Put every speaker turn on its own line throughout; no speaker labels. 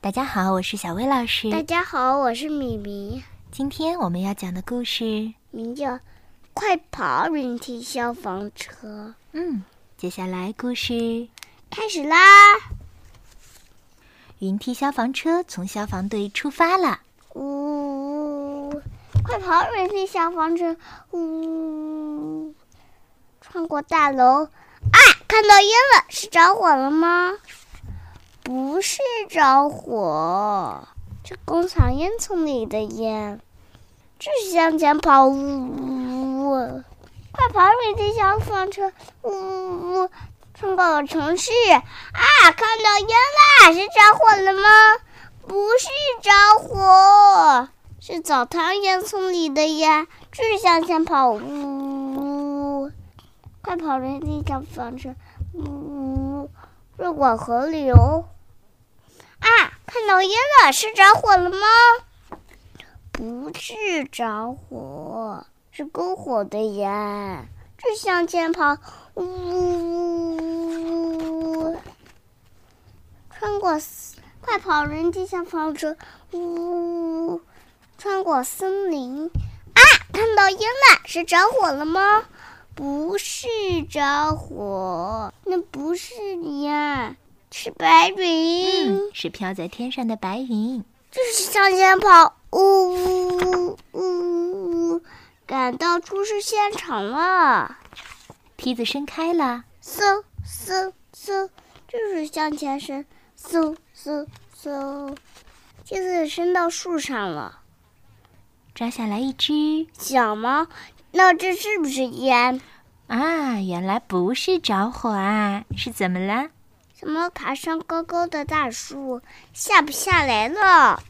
大家好，我是小薇老师。
大家好，我是米米。
今天我们要讲的故事
名叫《快跑云梯消防车》。
嗯，接下来故事
开始啦！
云梯消防车从消防队出发了。
呜！快跑云梯消防车！呜！穿过大楼，啊！看到烟了，是着火了吗？不是着火，是工厂烟囱里的烟。继续向前跑，呜呜呜！快跑！云梯消防车，呜呜呜！穿过了城市，啊！看到烟啦，是着火了吗？不是着火，是澡堂烟囱里的烟。继续向前跑，呜呜呜！快跑！云梯消防车，呜呜！越过河流。看到烟了，是着火了吗？不是着火，是篝火的烟。继续向前跑，呜呜呜！穿过，快跑！人机消防车，呜呜！穿过森林。啊！看到烟了，是着火了吗？不是着火，那不是。是白云，
嗯，是飘在天上的白云。
继续向前跑，呜呜呜呜，赶到出事现场了。
梯子伸开了，
嗖嗖嗖，就是向前伸，嗖嗖嗖，梯子伸到树上了，
抓下来一只
小猫。那这是不是烟？
啊，原来不是着火啊，是怎么了？
怎么爬上高高的大树，下不下来了？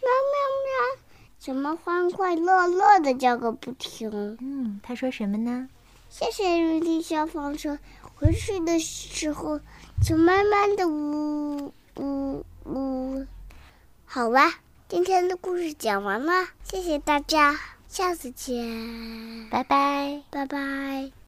喵喵喵！怎么欢快乐乐的叫个不停？
嗯，他说什么呢？
谢谢云梯消防车。回去的时候就慢慢的呜呜呜。好了，今天的故事讲完了，谢谢大家，下次见，
拜拜，
拜拜。